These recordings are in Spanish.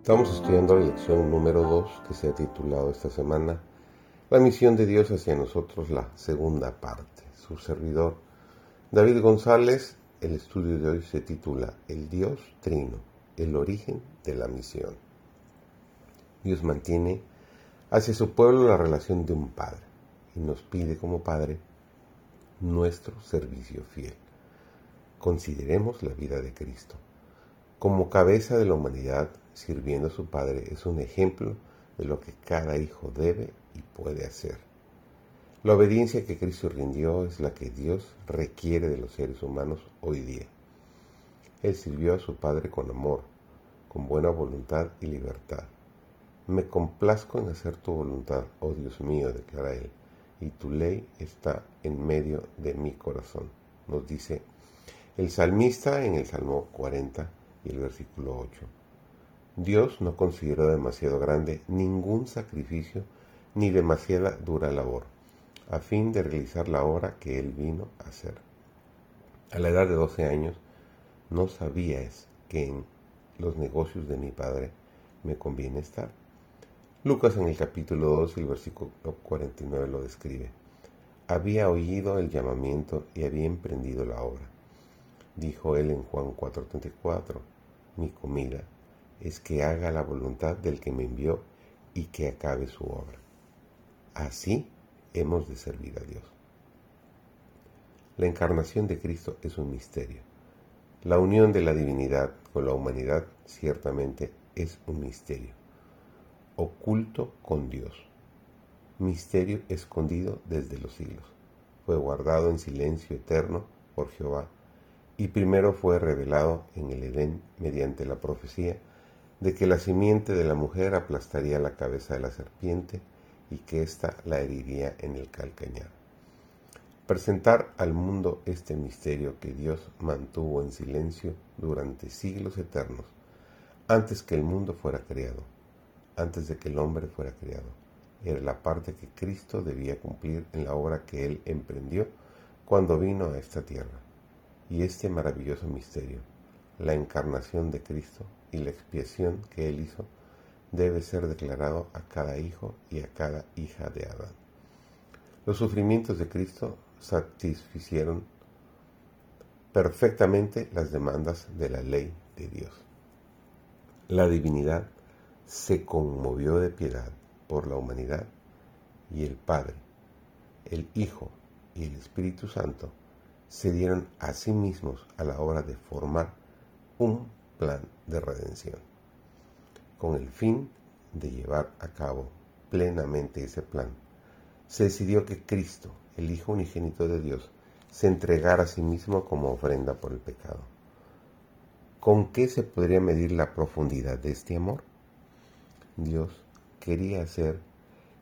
Estamos estudiando la lección número 2 que se ha titulado esta semana La misión de Dios hacia nosotros, la segunda parte. Su servidor David González, el estudio de hoy se titula El Dios Trino, el origen de la misión. Dios mantiene hacia su pueblo la relación de un padre y nos pide como padre nuestro servicio fiel. Consideremos la vida de Cristo. Como cabeza de la humanidad, sirviendo a su Padre, es un ejemplo de lo que cada hijo debe y puede hacer. La obediencia que Cristo rindió es la que Dios requiere de los seres humanos hoy día. Él sirvió a su Padre con amor, con buena voluntad y libertad. Me complazco en hacer tu voluntad, oh Dios mío, declara Él, y tu ley está en medio de mi corazón, nos dice el salmista en el Salmo 40 y el versículo 8. Dios no consideró demasiado grande ningún sacrificio ni demasiada dura labor, a fin de realizar la obra que Él vino a hacer. A la edad de 12 años, no sabías que en los negocios de mi Padre me conviene estar. Lucas en el capítulo 2 y el versículo 49 lo describe. Había oído el llamamiento y había emprendido la obra. Dijo él en Juan 4:34, mi comida es que haga la voluntad del que me envió y que acabe su obra. Así hemos de servir a Dios. La encarnación de Cristo es un misterio. La unión de la divinidad con la humanidad ciertamente es un misterio. Oculto con Dios. Misterio escondido desde los siglos. Fue guardado en silencio eterno por Jehová y primero fue revelado en el Edén mediante la profecía de que la simiente de la mujer aplastaría la cabeza de la serpiente y que ésta la heriría en el calcañar. Presentar al mundo este misterio que Dios mantuvo en silencio durante siglos eternos, antes que el mundo fuera creado, antes de que el hombre fuera creado, era la parte que Cristo debía cumplir en la obra que Él emprendió cuando vino a esta tierra y este maravilloso misterio, la encarnación de Cristo y la expiación que Él hizo, debe ser declarado a cada hijo y a cada hija de Adán. Los sufrimientos de Cristo satisficieron perfectamente las demandas de la ley de Dios. La divinidad se conmovió de piedad por la humanidad y el Padre, el Hijo y el Espíritu Santo se dieron a sí mismos a la hora de formar un plan de redención, con el fin de llevar a cabo plenamente ese plan. Se decidió que Cristo, el Hijo unigénito de Dios, se entregara a sí mismo como ofrenda por el pecado. ¿Con qué se podría medir la profundidad de este amor? Dios quería hacer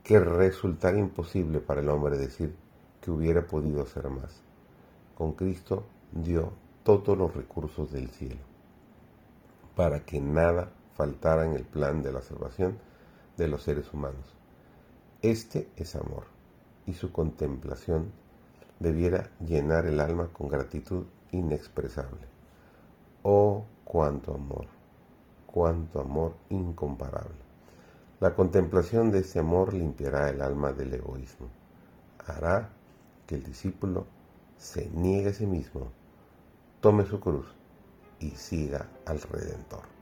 que resultara imposible para el hombre decir que hubiera podido hacer más con Cristo dio todos los recursos del cielo, para que nada faltara en el plan de la salvación de los seres humanos. Este es amor, y su contemplación debiera llenar el alma con gratitud inexpresable. Oh, cuánto amor, cuánto amor incomparable. La contemplación de ese amor limpiará el alma del egoísmo, hará que el discípulo se niegue a sí mismo, tome su cruz y siga al Redentor.